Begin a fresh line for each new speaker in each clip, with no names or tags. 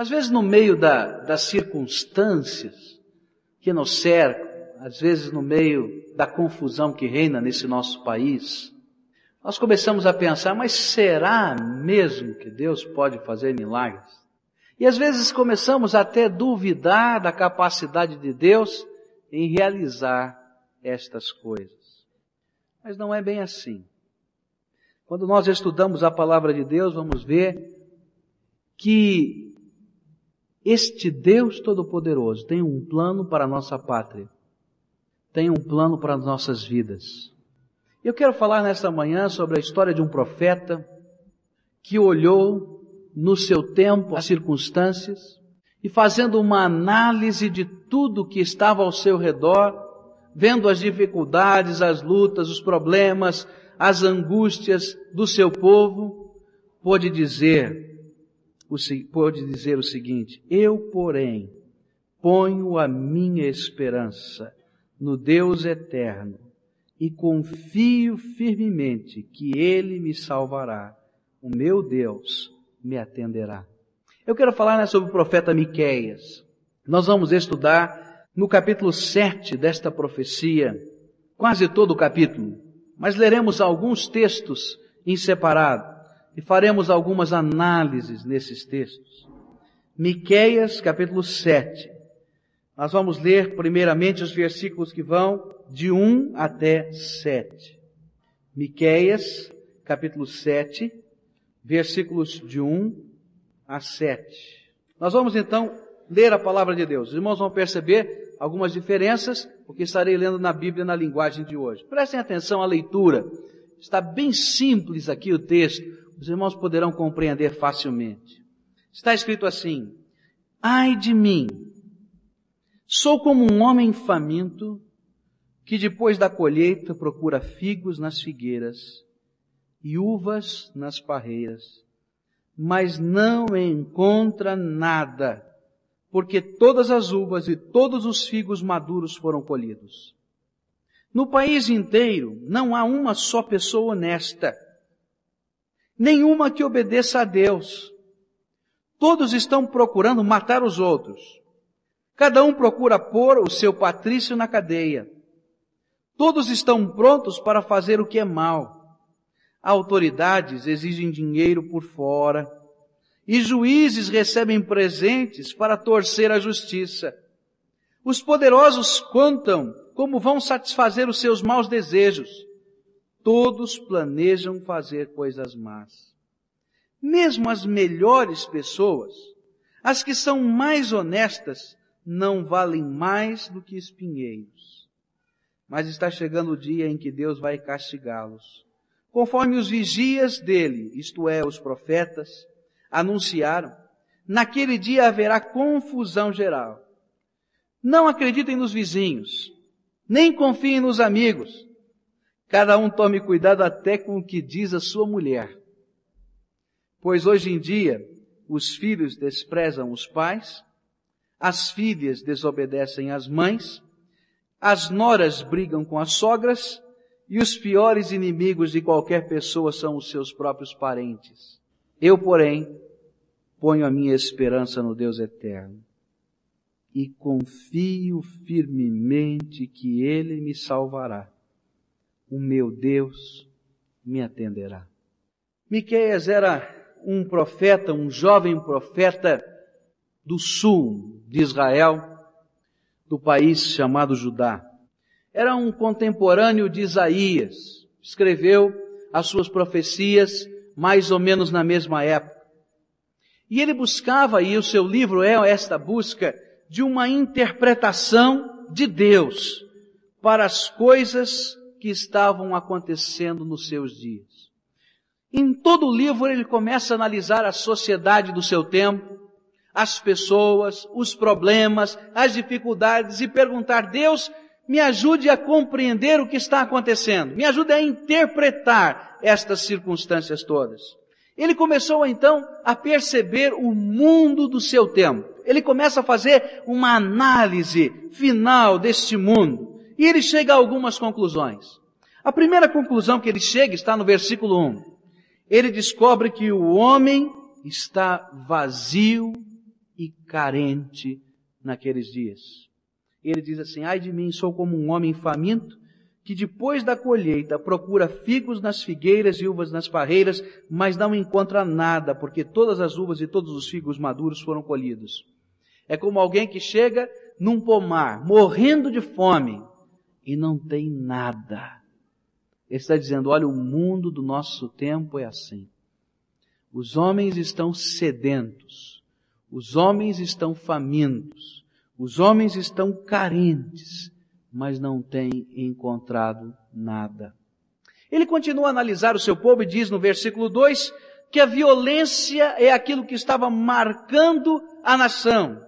Às vezes, no meio da, das circunstâncias que nos cercam, às vezes, no meio da confusão que reina nesse nosso país, nós começamos a pensar, mas será mesmo que Deus pode fazer milagres? E às vezes começamos até duvidar da capacidade de Deus em realizar estas coisas. Mas não é bem assim. Quando nós estudamos a palavra de Deus, vamos ver que este Deus Todo-Poderoso tem um plano para a nossa pátria, tem um plano para as nossas vidas. Eu quero falar nesta manhã sobre a história de um profeta que olhou no seu tempo as circunstâncias e fazendo uma análise de tudo que estava ao seu redor, vendo as dificuldades, as lutas, os problemas, as angústias do seu povo, pôde dizer, pôde dizer o seguinte, eu porém ponho a minha esperança no Deus eterno e confio firmemente que Ele me salvará. O meu Deus me atenderá. Eu quero falar né, sobre o profeta Miqueias. Nós vamos estudar no capítulo 7 desta profecia, quase todo o capítulo, mas leremos alguns textos em separado e faremos algumas análises nesses textos. Miqueias, capítulo 7. Nós vamos ler primeiramente os versículos que vão de 1 até 7. Miqueias, capítulo 7, versículos de 1 a 7. Nós vamos então ler a palavra de Deus. Os irmãos vão perceber algumas diferenças, porque estarei lendo na Bíblia na linguagem de hoje. Prestem atenção à leitura. Está bem simples aqui o texto. Os irmãos poderão compreender facilmente. Está escrito assim: Ai de mim! Sou como um homem faminto que depois da colheita procura figos nas figueiras e uvas nas parreiras, mas não encontra nada, porque todas as uvas e todos os figos maduros foram colhidos. No país inteiro não há uma só pessoa honesta, nenhuma que obedeça a Deus. Todos estão procurando matar os outros. Cada um procura pôr o seu patrício na cadeia. Todos estão prontos para fazer o que é mal. Autoridades exigem dinheiro por fora. E juízes recebem presentes para torcer a justiça. Os poderosos contam como vão satisfazer os seus maus desejos. Todos planejam fazer coisas más. Mesmo as melhores pessoas, as que são mais honestas, não valem mais do que espinheiros. Mas está chegando o dia em que Deus vai castigá-los. Conforme os vigias dele, isto é, os profetas, anunciaram, naquele dia haverá confusão geral. Não acreditem nos vizinhos, nem confiem nos amigos. Cada um tome cuidado até com o que diz a sua mulher. Pois hoje em dia, os filhos desprezam os pais as filhas desobedecem às mães, as noras brigam com as sogras, e os piores inimigos de qualquer pessoa são os seus próprios parentes. Eu, porém, ponho a minha esperança no Deus eterno e confio firmemente que Ele me salvará. O meu Deus me atenderá. Miqueias era um profeta, um jovem profeta do sul de Israel, do país chamado Judá. Era um contemporâneo de Isaías. Escreveu as suas profecias mais ou menos na mesma época. E ele buscava, e o seu livro é esta busca, de uma interpretação de Deus para as coisas que estavam acontecendo nos seus dias. Em todo o livro ele começa a analisar a sociedade do seu tempo, as pessoas, os problemas, as dificuldades e perguntar, Deus, me ajude a compreender o que está acontecendo, me ajude a interpretar estas circunstâncias todas. Ele começou então a perceber o mundo do seu tempo. Ele começa a fazer uma análise final deste mundo. E ele chega a algumas conclusões. A primeira conclusão que ele chega está no versículo 1. Ele descobre que o homem está vazio e carente naqueles dias. Ele diz assim: Ai de mim, sou como um homem faminto que depois da colheita procura figos nas figueiras e uvas nas parreiras, mas não encontra nada, porque todas as uvas e todos os figos maduros foram colhidos. É como alguém que chega num pomar, morrendo de fome, e não tem nada. Ele está dizendo, olha, o mundo do nosso tempo é assim. Os homens estão sedentos, os homens estão famintos, os homens estão carentes, mas não tem encontrado nada. Ele continua a analisar o seu povo e diz no versículo 2 que a violência é aquilo que estava marcando a nação.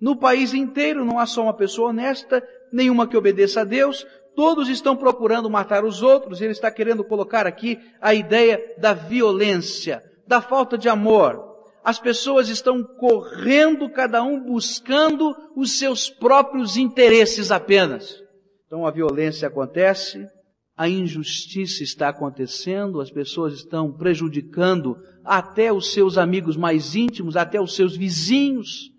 No país inteiro não há só uma pessoa honesta, nenhuma que obedeça a Deus, todos estão procurando matar os outros, ele está querendo colocar aqui a ideia da violência, da falta de amor, as pessoas estão correndo, cada um buscando os seus próprios interesses apenas. Então a violência acontece, a injustiça está acontecendo, as pessoas estão prejudicando até os seus amigos mais íntimos, até os seus vizinhos,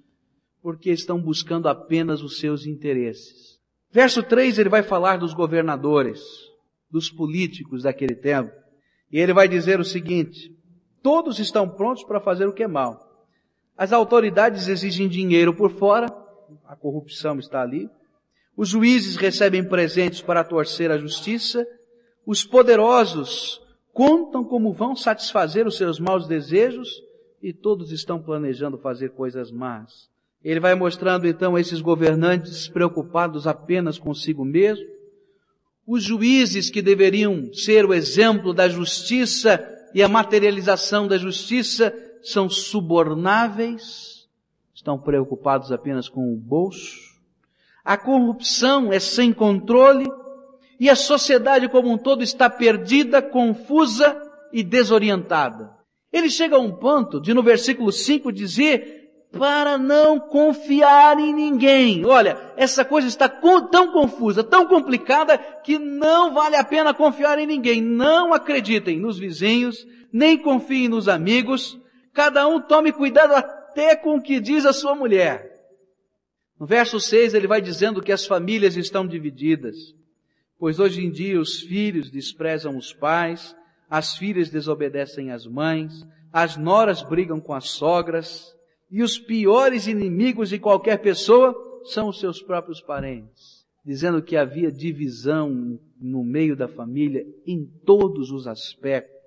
porque estão buscando apenas os seus interesses. Verso 3 ele vai falar dos governadores, dos políticos daquele tempo, e ele vai dizer o seguinte: Todos estão prontos para fazer o que é mal. As autoridades exigem dinheiro por fora, a corrupção está ali. Os juízes recebem presentes para torcer a justiça. Os poderosos contam como vão satisfazer os seus maus desejos e todos estão planejando fazer coisas más. Ele vai mostrando então esses governantes preocupados apenas consigo mesmo. Os juízes que deveriam ser o exemplo da justiça e a materialização da justiça são subornáveis, estão preocupados apenas com o bolso. A corrupção é sem controle e a sociedade como um todo está perdida, confusa e desorientada. Ele chega a um ponto de no versículo 5 dizer para não confiar em ninguém. Olha, essa coisa está tão confusa, tão complicada, que não vale a pena confiar em ninguém. Não acreditem nos vizinhos, nem confiem nos amigos. Cada um tome cuidado até com o que diz a sua mulher. No verso 6 ele vai dizendo que as famílias estão divididas, pois hoje em dia os filhos desprezam os pais, as filhas desobedecem às mães, as noras brigam com as sogras, e os piores inimigos de qualquer pessoa são os seus próprios parentes, dizendo que havia divisão no meio da família em todos os aspectos.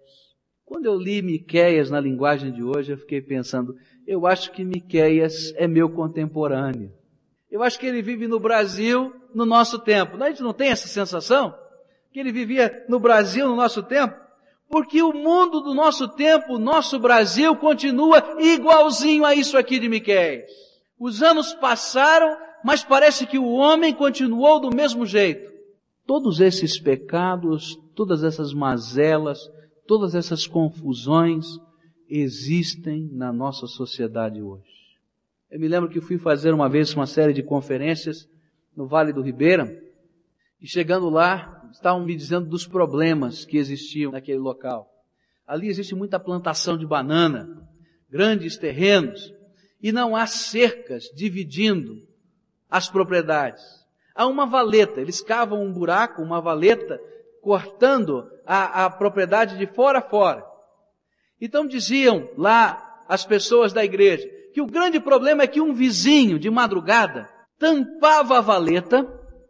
Quando eu li Miqueias na linguagem de hoje, eu fiquei pensando, eu acho que Miqueias é meu contemporâneo. Eu acho que ele vive no Brasil no nosso tempo. A gente não tem essa sensação? Que ele vivia no Brasil no nosso tempo? Porque o mundo do nosso tempo, nosso Brasil, continua igualzinho a isso aqui de Miquéias. Os anos passaram, mas parece que o homem continuou do mesmo jeito. Todos esses pecados, todas essas mazelas, todas essas confusões existem na nossa sociedade hoje. Eu me lembro que fui fazer uma vez uma série de conferências no Vale do Ribeira, e chegando lá, estavam me dizendo dos problemas que existiam naquele local. Ali existe muita plantação de banana, grandes terrenos, e não há cercas dividindo as propriedades. Há uma valeta, eles cavam um buraco, uma valeta, cortando a, a propriedade de fora a fora. Então diziam lá as pessoas da igreja que o grande problema é que um vizinho de madrugada tampava a valeta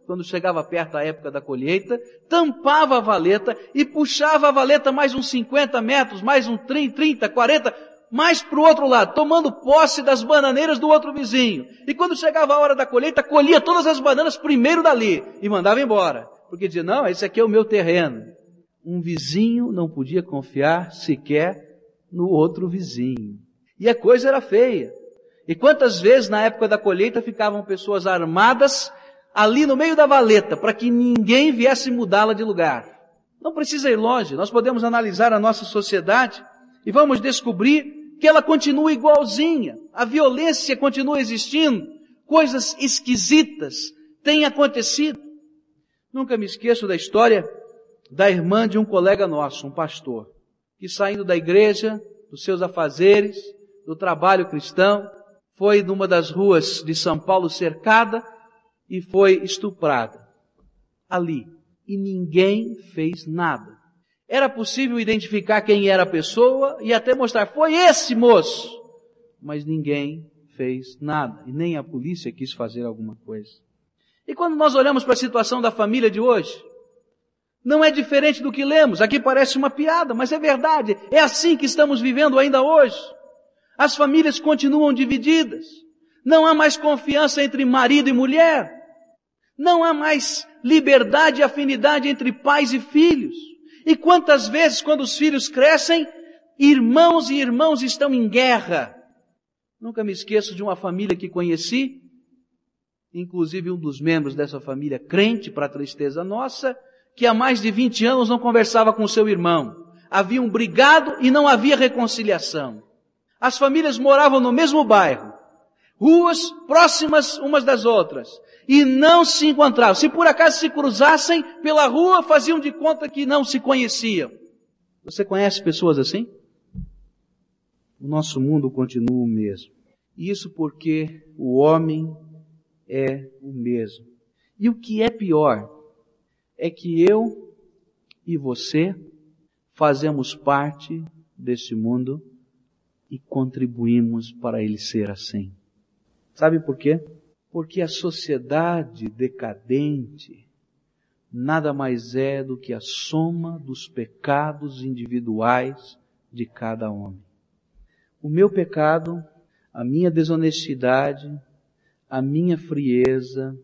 quando chegava perto da época da colheita, tampava a valeta e puxava a valeta mais uns 50 metros, mais uns 30, 40, mais para o outro lado, tomando posse das bananeiras do outro vizinho. E quando chegava a hora da colheita, colhia todas as bananas primeiro dali e mandava embora. Porque dizia, não, esse aqui é o meu terreno. Um vizinho não podia confiar sequer no outro vizinho. E a coisa era feia. E quantas vezes na época da colheita ficavam pessoas armadas ali no meio da valeta para que ninguém viesse mudá-la de lugar. Não precisa ir longe, nós podemos analisar a nossa sociedade e vamos descobrir que ela continua igualzinha, a violência continua existindo, coisas esquisitas têm acontecido. Nunca me esqueço da história da irmã de um colega nosso, um pastor, que saindo da igreja, dos seus afazeres, do trabalho cristão, foi numa das ruas de São Paulo cercada e foi estuprada. Ali. E ninguém fez nada. Era possível identificar quem era a pessoa e até mostrar, foi esse moço. Mas ninguém fez nada. E nem a polícia quis fazer alguma coisa. E quando nós olhamos para a situação da família de hoje, não é diferente do que lemos. Aqui parece uma piada, mas é verdade. É assim que estamos vivendo ainda hoje. As famílias continuam divididas. Não há mais confiança entre marido e mulher. Não há mais liberdade e afinidade entre pais e filhos. E quantas vezes, quando os filhos crescem, irmãos e irmãos estão em guerra. Nunca me esqueço de uma família que conheci, inclusive um dos membros dessa família crente, para tristeza nossa, que há mais de 20 anos não conversava com seu irmão. Haviam brigado e não havia reconciliação. As famílias moravam no mesmo bairro, ruas próximas umas das outras, e não se encontravam. Se por acaso se cruzassem pela rua, faziam de conta que não se conheciam. Você conhece pessoas assim? O nosso mundo continua o mesmo. Isso porque o homem é o mesmo. E o que é pior é que eu e você fazemos parte desse mundo e contribuímos para ele ser assim. Sabe por quê? Porque a sociedade decadente nada mais é do que a soma dos pecados individuais de cada homem. O meu pecado, a minha desonestidade, a minha frieza,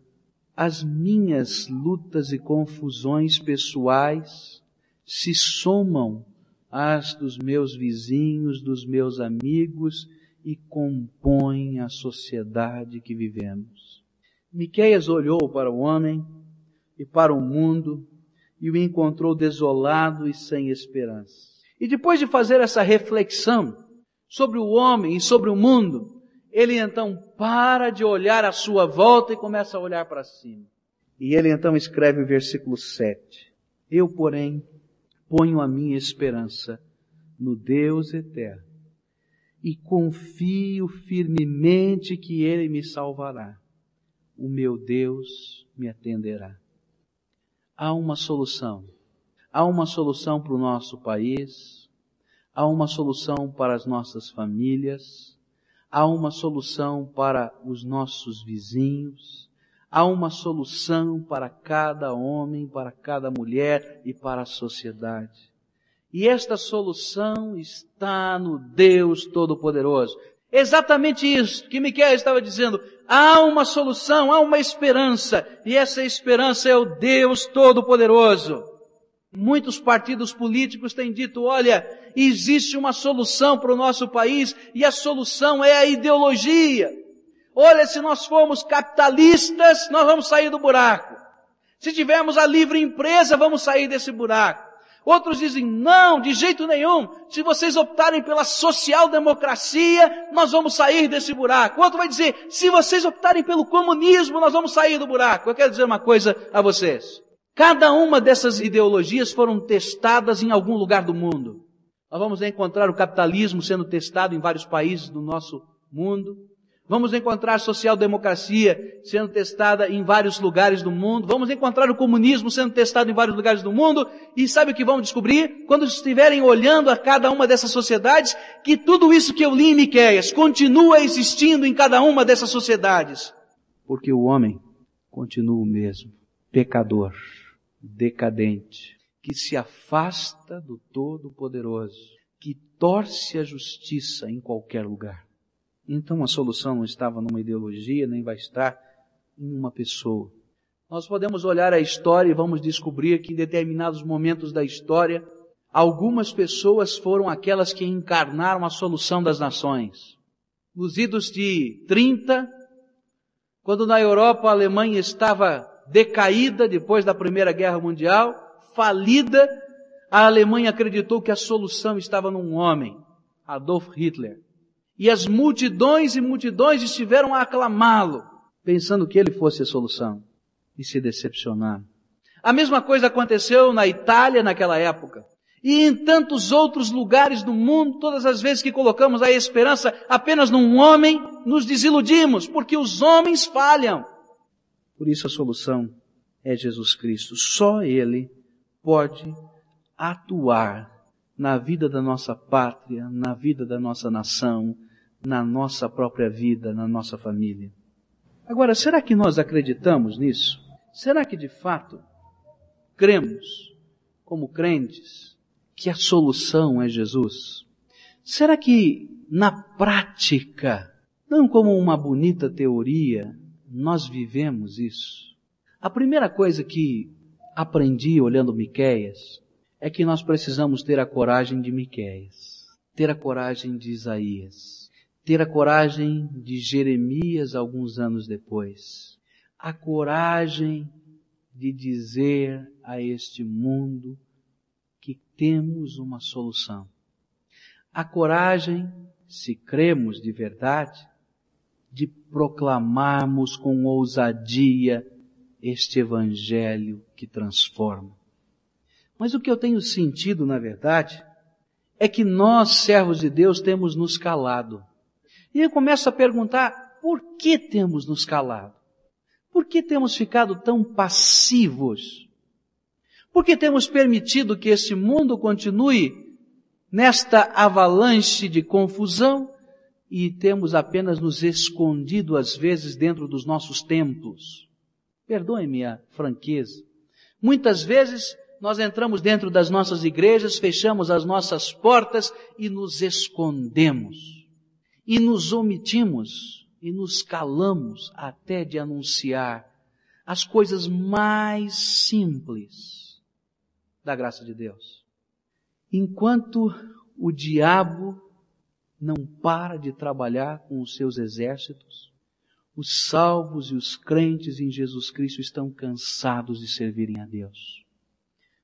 as minhas lutas e confusões pessoais se somam as dos meus vizinhos, dos meus amigos e compõem a sociedade que vivemos. Miqueias olhou para o homem e para o mundo e o encontrou desolado e sem esperança. E depois de fazer essa reflexão sobre o homem e sobre o mundo, ele então para de olhar à sua volta e começa a olhar para cima. E ele então escreve o versículo 7. Eu, porém, ponho a minha esperança no Deus eterno e confio firmemente que Ele me salvará. O meu Deus me atenderá. Há uma solução. Há uma solução para o nosso país. Há uma solução para as nossas famílias. Há uma solução para os nossos vizinhos há uma solução para cada homem, para cada mulher e para a sociedade. E esta solução está no Deus Todo-Poderoso. Exatamente isso que Miquel estava dizendo. Há uma solução, há uma esperança, e essa esperança é o Deus Todo-Poderoso. Muitos partidos políticos têm dito, olha, existe uma solução para o nosso país, e a solução é a ideologia. Olha, se nós formos capitalistas, nós vamos sair do buraco. Se tivermos a livre empresa, vamos sair desse buraco. Outros dizem, não, de jeito nenhum. Se vocês optarem pela social-democracia, nós vamos sair desse buraco. Outro vai dizer, se vocês optarem pelo comunismo, nós vamos sair do buraco. Eu quero dizer uma coisa a vocês. Cada uma dessas ideologias foram testadas em algum lugar do mundo. Nós vamos encontrar o capitalismo sendo testado em vários países do nosso mundo. Vamos encontrar social-democracia sendo testada em vários lugares do mundo. Vamos encontrar o comunismo sendo testado em vários lugares do mundo. E sabe o que vão descobrir? Quando estiverem olhando a cada uma dessas sociedades, que tudo isso que eu li em Miqueias continua existindo em cada uma dessas sociedades. Porque o homem continua o mesmo. Pecador, decadente, que se afasta do Todo-Poderoso, que torce a justiça em qualquer lugar. Então a solução não estava numa ideologia, nem vai estar em uma pessoa. Nós podemos olhar a história e vamos descobrir que em determinados momentos da história, algumas pessoas foram aquelas que encarnaram a solução das nações. Nos idos de 30, quando na Europa a Alemanha estava decaída depois da Primeira Guerra Mundial, falida, a Alemanha acreditou que a solução estava num homem, Adolf Hitler. E as multidões e multidões estiveram a aclamá-lo, pensando que ele fosse a solução. E se decepcionaram. A mesma coisa aconteceu na Itália naquela época. E em tantos outros lugares do mundo, todas as vezes que colocamos a esperança apenas num homem, nos desiludimos, porque os homens falham. Por isso a solução é Jesus Cristo. Só Ele pode atuar na vida da nossa pátria, na vida da nossa nação, na nossa própria vida, na nossa família. Agora, será que nós acreditamos nisso? Será que de fato cremos, como crentes, que a solução é Jesus? Será que na prática, não como uma bonita teoria, nós vivemos isso? A primeira coisa que aprendi olhando Miqueias é que nós precisamos ter a coragem de Miqueias, ter a coragem de Isaías, ter a coragem de Jeremias alguns anos depois, a coragem de dizer a este mundo que temos uma solução. A coragem, se cremos de verdade, de proclamarmos com ousadia este Evangelho que transforma. Mas o que eu tenho sentido, na verdade, é que nós, servos de Deus, temos nos calado. E eu começo a perguntar, por que temos nos calado? Por que temos ficado tão passivos? Por que temos permitido que este mundo continue nesta avalanche de confusão e temos apenas nos escondido às vezes dentro dos nossos templos? Perdoe-me a franqueza. Muitas vezes nós entramos dentro das nossas igrejas, fechamos as nossas portas e nos escondemos. E nos omitimos e nos calamos até de anunciar as coisas mais simples da graça de Deus. Enquanto o diabo não para de trabalhar com os seus exércitos, os salvos e os crentes em Jesus Cristo estão cansados de servirem a Deus.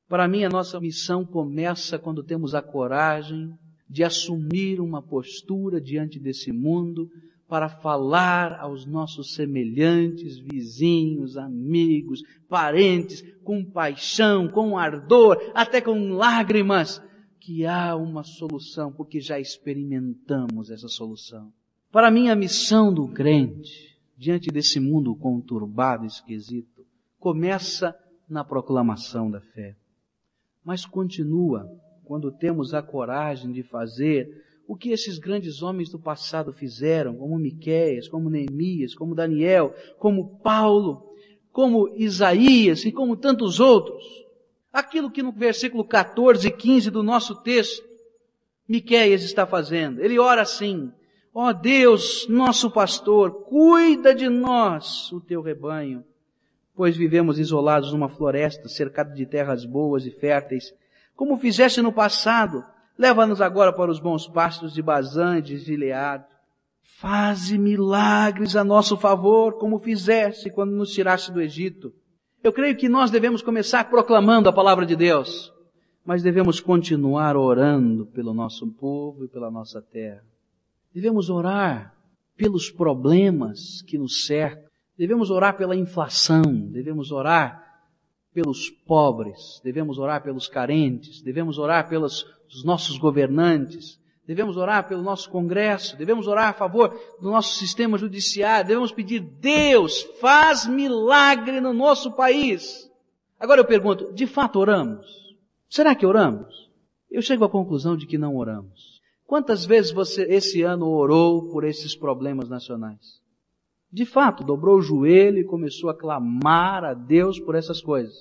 Para mim, a nossa missão começa quando temos a coragem de assumir uma postura diante desse mundo para falar aos nossos semelhantes, vizinhos, amigos, parentes, com paixão, com ardor, até com lágrimas, que há uma solução, porque já experimentamos essa solução. Para mim, a missão do crente diante desse mundo conturbado e esquisito, começa na proclamação da fé. Mas continua quando temos a coragem de fazer o que esses grandes homens do passado fizeram, como Miqueias, como Neemias, como Daniel, como Paulo, como Isaías e como tantos outros. Aquilo que no versículo 14 e 15 do nosso texto, Miqueias está fazendo. Ele ora assim: Ó oh Deus, nosso pastor, cuida de nós, o teu rebanho, pois vivemos isolados numa floresta, cercado de terras boas e férteis, como fizeste no passado. Leva-nos agora para os bons pastos de Bazã e de Gileade. Faze milagres a nosso favor, como fizeste quando nos tiraste do Egito. Eu creio que nós devemos começar proclamando a palavra de Deus, mas devemos continuar orando pelo nosso povo e pela nossa terra. Devemos orar pelos problemas que nos cercam. Devemos orar pela inflação. Devemos orar pelos pobres. Devemos orar pelos carentes. Devemos orar pelos nossos governantes. Devemos orar pelo nosso Congresso. Devemos orar a favor do nosso sistema judiciário. Devemos pedir, Deus, faz milagre no nosso país. Agora eu pergunto, de fato oramos? Será que oramos? Eu chego à conclusão de que não oramos. Quantas vezes você esse ano orou por esses problemas nacionais? De fato, dobrou o joelho e começou a clamar a Deus por essas coisas.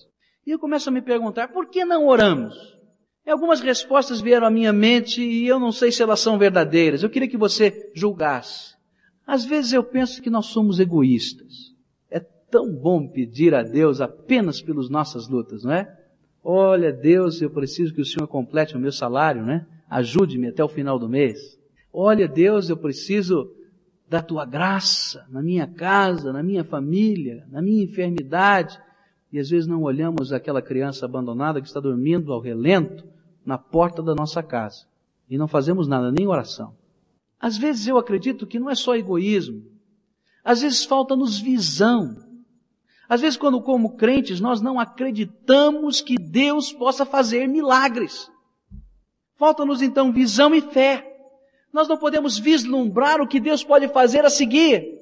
E eu começo a me perguntar, por que não oramos? E algumas respostas vieram à minha mente e eu não sei se elas são verdadeiras. Eu queria que você julgasse. Às vezes eu penso que nós somos egoístas. É tão bom pedir a Deus apenas pelas nossas lutas, não é? Olha, Deus, eu preciso que o Senhor complete o meu salário, né? ajude-me até o final do mês. Olha, Deus, eu preciso da tua graça na minha casa, na minha família, na minha enfermidade. E às vezes não olhamos aquela criança abandonada que está dormindo ao relento na porta da nossa casa. E não fazemos nada, nem oração. Às vezes eu acredito que não é só egoísmo. Às vezes falta-nos visão. Às vezes, quando como crentes, nós não acreditamos que Deus possa fazer milagres. Falta-nos então visão e fé. Nós não podemos vislumbrar o que Deus pode fazer a seguir.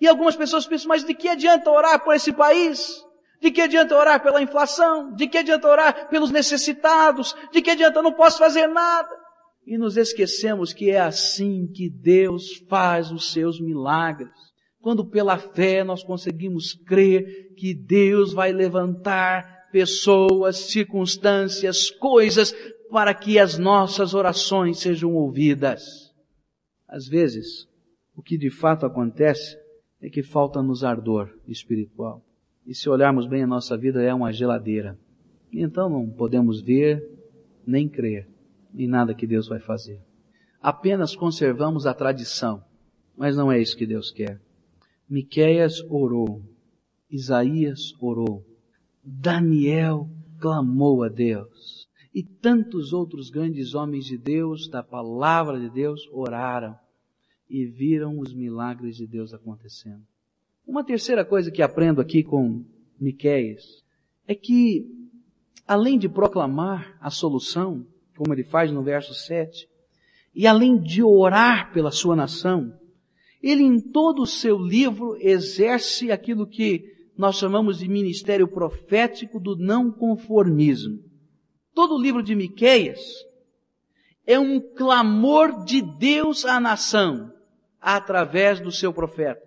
E algumas pessoas pensam, mas de que adianta orar por esse país? De que adianta orar pela inflação? De que adianta orar pelos necessitados? De que adianta eu não posso fazer nada? E nos esquecemos que é assim que Deus faz os seus milagres. Quando pela fé nós conseguimos crer que Deus vai levantar pessoas, circunstâncias, coisas para que as nossas orações sejam ouvidas. Às vezes, o que de fato acontece é que falta-nos ardor espiritual. E se olharmos bem a nossa vida é uma geladeira. Então não podemos ver nem crer em nada que Deus vai fazer. Apenas conservamos a tradição, mas não é isso que Deus quer. Miqueias orou, Isaías orou, Daniel clamou a Deus. E tantos outros grandes homens de Deus, da palavra de Deus, oraram e viram os milagres de Deus acontecendo. Uma terceira coisa que aprendo aqui com Miqueias é que, além de proclamar a solução, como ele faz no verso 7, e além de orar pela sua nação, ele em todo o seu livro exerce aquilo que nós chamamos de ministério profético do não conformismo. Todo o livro de Miqueias é um clamor de Deus à nação através do seu profeta.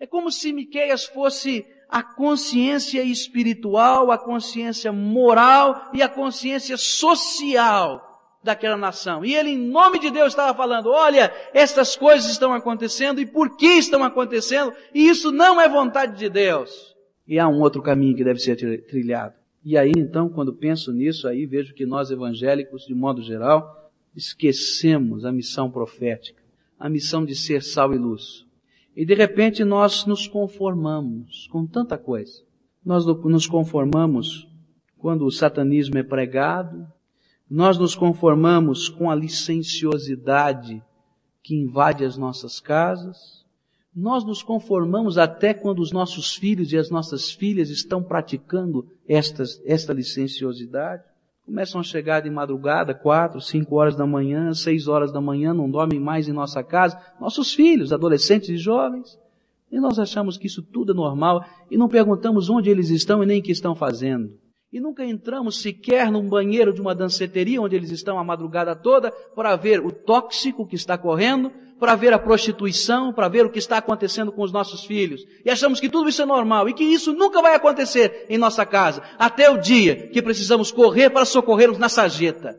É como se Miqueias fosse a consciência espiritual, a consciência moral e a consciência social daquela nação. E ele, em nome de Deus, estava falando: olha, estas coisas estão acontecendo e por que estão acontecendo, e isso não é vontade de Deus. E há um outro caminho que deve ser trilhado. E aí, então, quando penso nisso, aí vejo que nós evangélicos, de modo geral, esquecemos a missão profética, a missão de ser sal e luz. E de repente nós nos conformamos com tanta coisa. Nós nos conformamos quando o satanismo é pregado, nós nos conformamos com a licenciosidade que invade as nossas casas. Nós nos conformamos até quando os nossos filhos e as nossas filhas estão praticando estas, esta licenciosidade. Começam a chegar de madrugada, quatro, cinco horas da manhã, seis horas da manhã, não dormem mais em nossa casa. Nossos filhos, adolescentes e jovens. E nós achamos que isso tudo é normal e não perguntamos onde eles estão e nem o que estão fazendo. E nunca entramos sequer num banheiro de uma danceteria onde eles estão a madrugada toda para ver o tóxico que está correndo, para ver a prostituição, para ver o que está acontecendo com os nossos filhos. E achamos que tudo isso é normal e que isso nunca vai acontecer em nossa casa, até o dia que precisamos correr para socorrê-los na sarjeta.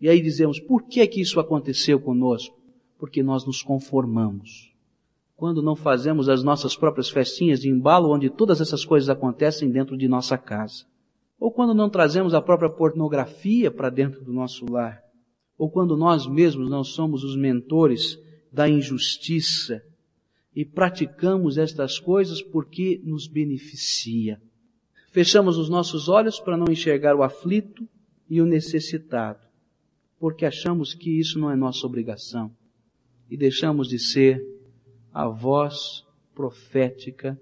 E aí dizemos, por que que isso aconteceu conosco? Porque nós nos conformamos. Quando não fazemos as nossas próprias festinhas de embalo onde todas essas coisas acontecem dentro de nossa casa. Ou quando não trazemos a própria pornografia para dentro do nosso lar. Ou quando nós mesmos não somos os mentores da injustiça e praticamos estas coisas porque nos beneficia. Fechamos os nossos olhos para não enxergar o aflito e o necessitado, porque achamos que isso não é nossa obrigação e deixamos de ser a voz profética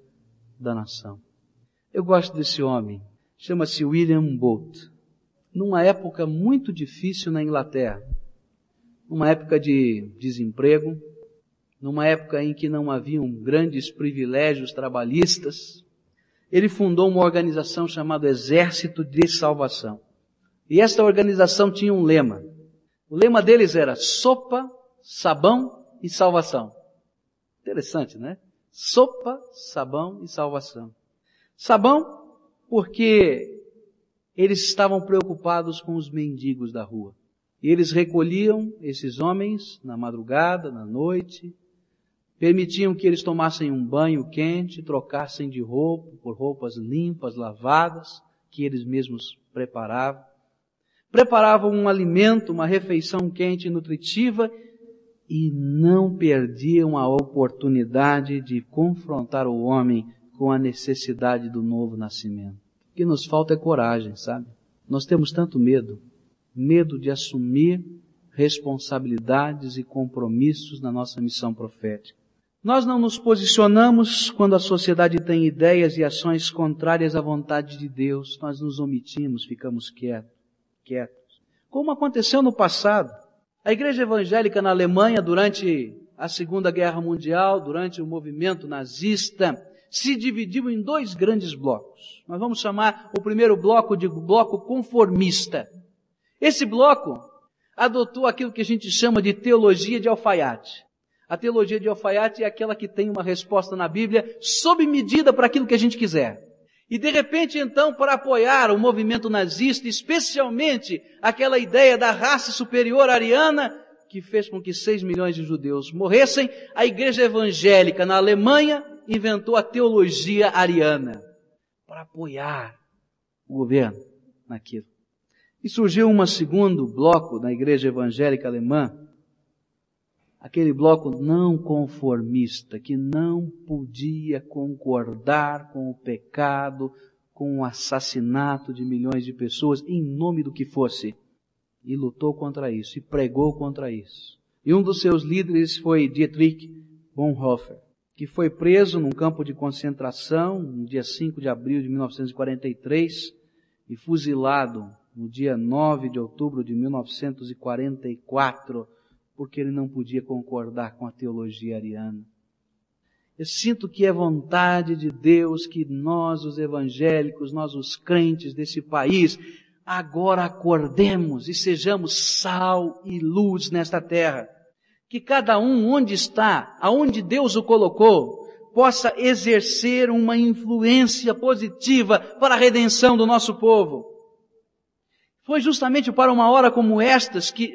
da nação. Eu gosto desse homem, chama-se William Bolt. Numa época muito difícil na Inglaterra, numa época de desemprego, numa época em que não haviam grandes privilégios trabalhistas, ele fundou uma organização chamada Exército de Salvação. E esta organização tinha um lema. O lema deles era sopa, sabão e salvação. Interessante, né? Sopa, sabão e salvação. Sabão porque eles estavam preocupados com os mendigos da rua. E eles recolhiam esses homens na madrugada, na noite, permitiam que eles tomassem um banho quente, trocassem de roupa por roupas limpas, lavadas, que eles mesmos preparavam. Preparavam um alimento, uma refeição quente e nutritiva e não perdiam a oportunidade de confrontar o homem com a necessidade do novo nascimento. O que nos falta é coragem, sabe? Nós temos tanto medo, medo de assumir responsabilidades e compromissos na nossa missão profética. Nós não nos posicionamos quando a sociedade tem ideias e ações contrárias à vontade de Deus. Nós nos omitimos, ficamos quietos, quietos. como aconteceu no passado. A igreja evangélica na Alemanha, durante a Segunda Guerra Mundial, durante o movimento nazista, se dividiu em dois grandes blocos. Nós vamos chamar o primeiro bloco de bloco conformista. Esse bloco adotou aquilo que a gente chama de teologia de alfaiate. A teologia de alfaiate é aquela que tem uma resposta na Bíblia sob medida para aquilo que a gente quiser. E de repente, então, para apoiar o movimento nazista, especialmente aquela ideia da raça superior ariana, que fez com que seis milhões de judeus morressem, a igreja evangélica na Alemanha inventou a teologia ariana para apoiar o governo naquilo. E surgiu um segundo bloco na igreja evangélica alemã, aquele bloco não conformista, que não podia concordar com o pecado, com o assassinato de milhões de pessoas, em nome do que fosse. E lutou contra isso, e pregou contra isso. E um dos seus líderes foi Dietrich Bonhoeffer que foi preso num campo de concentração no dia 5 de abril de 1943 e fuzilado no dia 9 de outubro de 1944, porque ele não podia concordar com a teologia ariana. Eu sinto que é vontade de Deus que nós, os evangélicos, nós, os crentes desse país, agora acordemos e sejamos sal e luz nesta terra que cada um onde está, aonde Deus o colocou, possa exercer uma influência positiva para a redenção do nosso povo. Foi justamente para uma hora como estas que,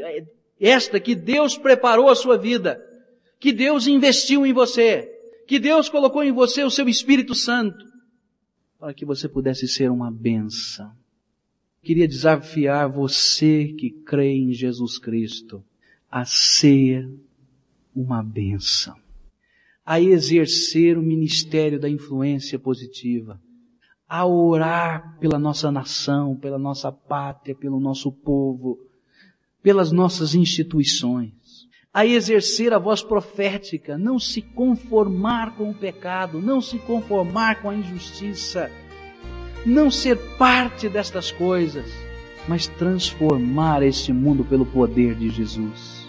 esta que Deus preparou a sua vida, que Deus investiu em você, que Deus colocou em você o seu Espírito Santo, para que você pudesse ser uma benção. Queria desafiar você que crê em Jesus Cristo a ser uma benção, a exercer o ministério da influência positiva, a orar pela nossa nação, pela nossa pátria, pelo nosso povo, pelas nossas instituições, a exercer a voz profética, não se conformar com o pecado, não se conformar com a injustiça, não ser parte destas coisas, mas transformar este mundo pelo poder de Jesus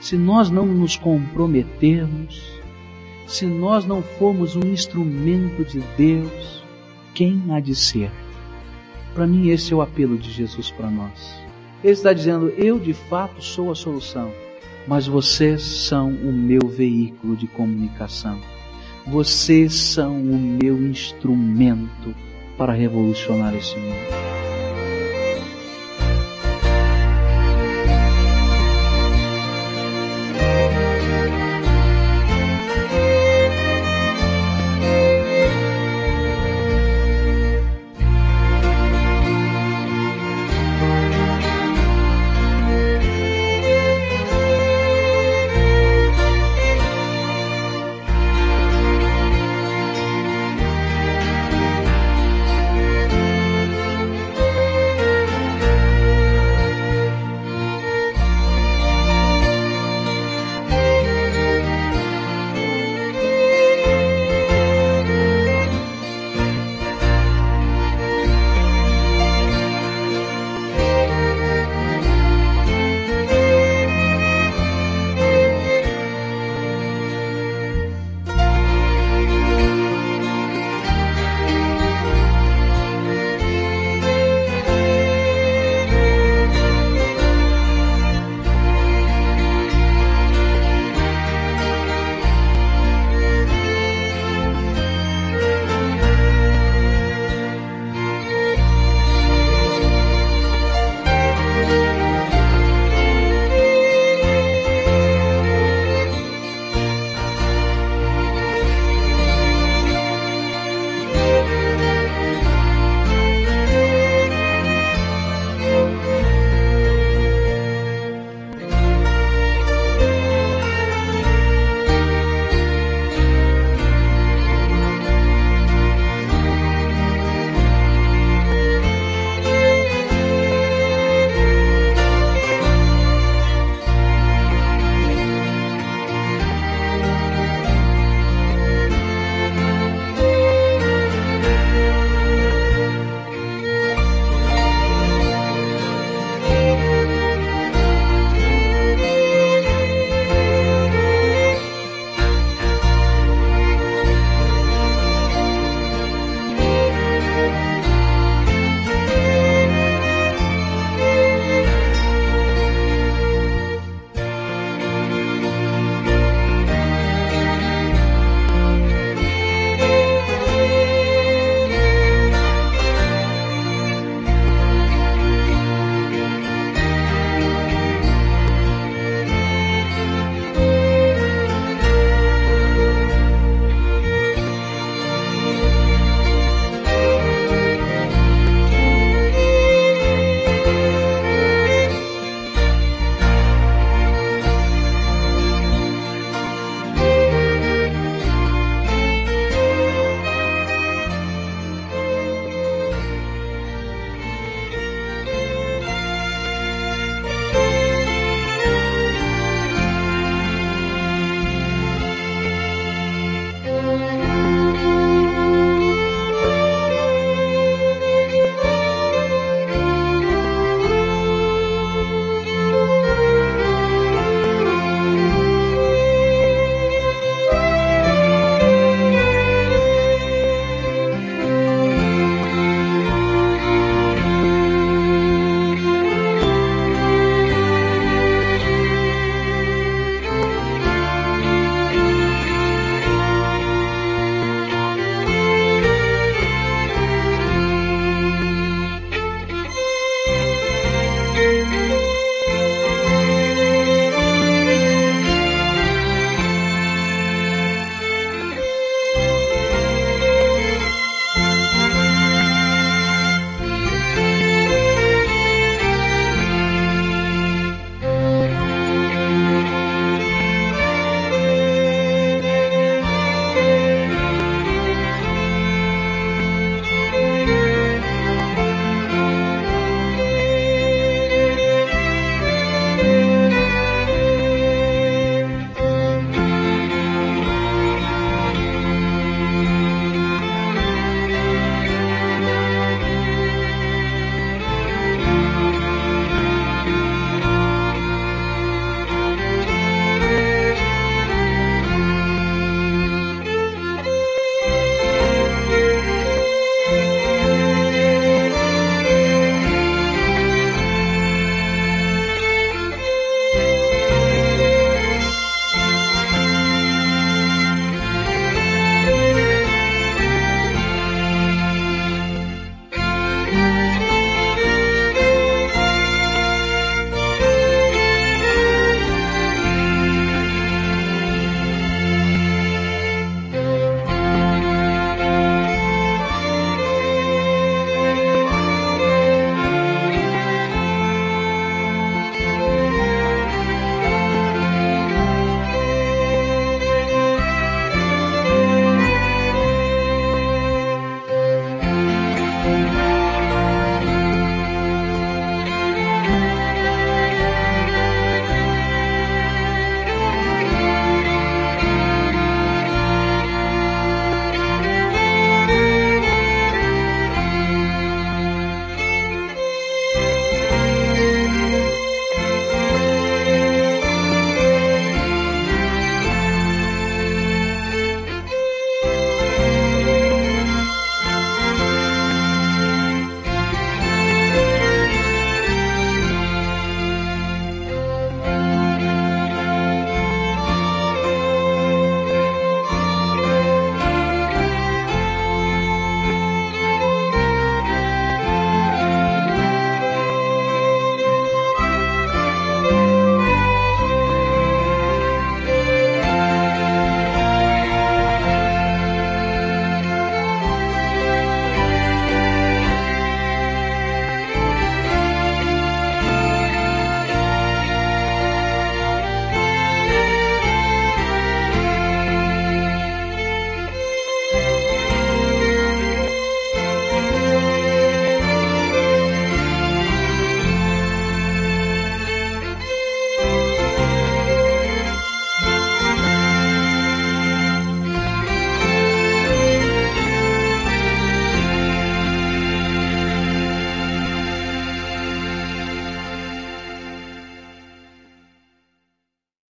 se nós não nos comprometermos, se nós não formos um instrumento de Deus, quem há de ser? Para mim, esse é o apelo de Jesus para nós. Ele está dizendo: Eu de fato sou a solução, mas vocês são o meu veículo de comunicação. Vocês são o meu instrumento para revolucionar esse mundo.